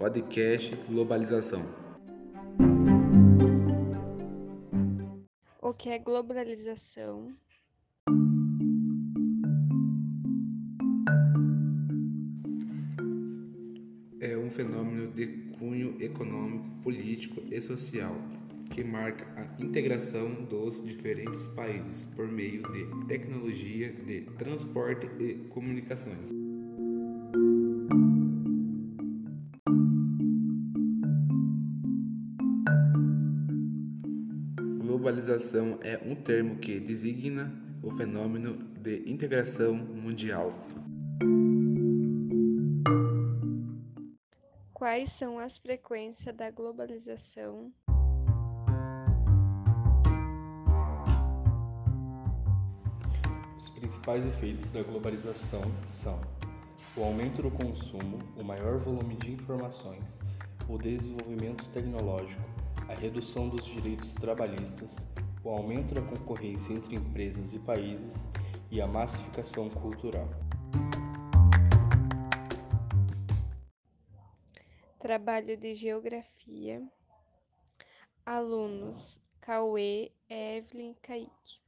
Podcast Globalização. O que é globalização? É um fenômeno de cunho econômico, político e social que marca a integração dos diferentes países por meio de tecnologia de transporte e comunicações. Globalização é um termo que designa o fenômeno de integração mundial. Quais são as frequências da globalização? Os principais efeitos da globalização são o aumento do consumo, o maior volume de informações, o desenvolvimento tecnológico, a redução dos direitos trabalhistas, o aumento da concorrência entre empresas e países e a massificação cultural. Trabalho de Geografia. Alunos Cauê, Evelyn, Kaique.